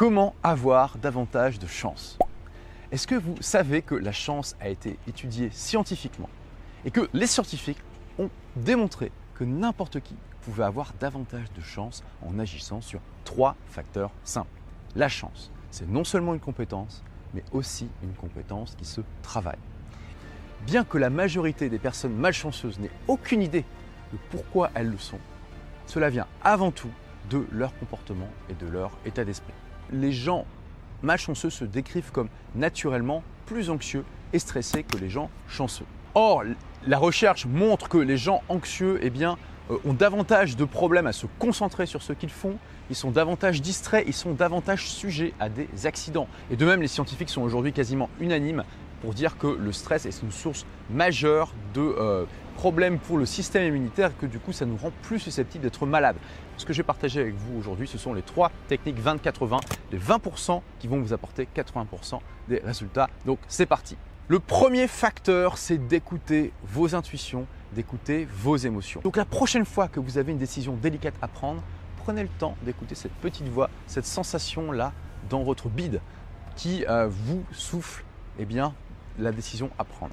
Comment avoir davantage de chance? Est-ce que vous savez que la chance a été étudiée scientifiquement et que les scientifiques ont démontré que n'importe qui pouvait avoir davantage de chance en agissant sur trois facteurs simples? La chance, c'est non seulement une compétence, mais aussi une compétence qui se travaille. Bien que la majorité des personnes malchanceuses n'aient aucune idée de pourquoi elles le sont, cela vient avant tout de leur comportement et de leur état d'esprit les gens malchanceux se décrivent comme naturellement plus anxieux et stressés que les gens chanceux. Or, la recherche montre que les gens anxieux eh bien, euh, ont davantage de problèmes à se concentrer sur ce qu'ils font, ils sont davantage distraits, ils sont davantage sujets à des accidents. Et de même, les scientifiques sont aujourd'hui quasiment unanimes pour dire que le stress est une source majeure de euh, problèmes pour le système immunitaire que du coup ça nous rend plus susceptibles d'être malades. Ce que j'ai partagé avec vous aujourd'hui, ce sont les trois techniques 20-80, les 20% qui vont vous apporter 80% des résultats. Donc c'est parti. Le premier facteur, c'est d'écouter vos intuitions, d'écouter vos émotions. Donc la prochaine fois que vous avez une décision délicate à prendre, prenez le temps d'écouter cette petite voix, cette sensation-là dans votre bide qui euh, vous souffle eh bien, la décision à prendre.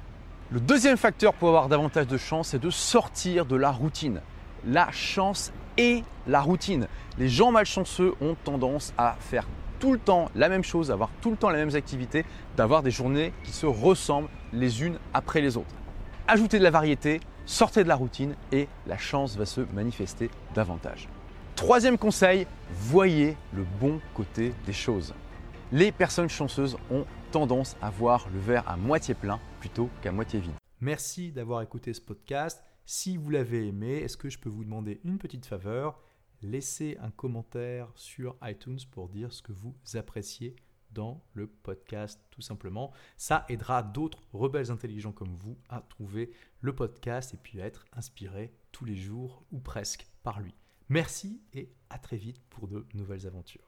Le deuxième facteur pour avoir davantage de chance, c'est de sortir de la routine. La chance et la routine. Les gens malchanceux ont tendance à faire tout le temps la même chose, avoir tout le temps les mêmes activités, d'avoir des journées qui se ressemblent les unes après les autres. Ajoutez de la variété, sortez de la routine et la chance va se manifester davantage. Troisième conseil, voyez le bon côté des choses. Les personnes chanceuses ont tendance à voir le verre à moitié plein plutôt qu'à moitié vide. Merci d'avoir écouté ce podcast. Si vous l'avez aimé, est-ce que je peux vous demander une petite faveur? Laissez un commentaire sur iTunes pour dire ce que vous appréciez dans le podcast tout simplement. Ça aidera d'autres rebelles intelligents comme vous à trouver le podcast et puis à être inspirés tous les jours ou presque par lui. Merci et à très vite pour de nouvelles aventures.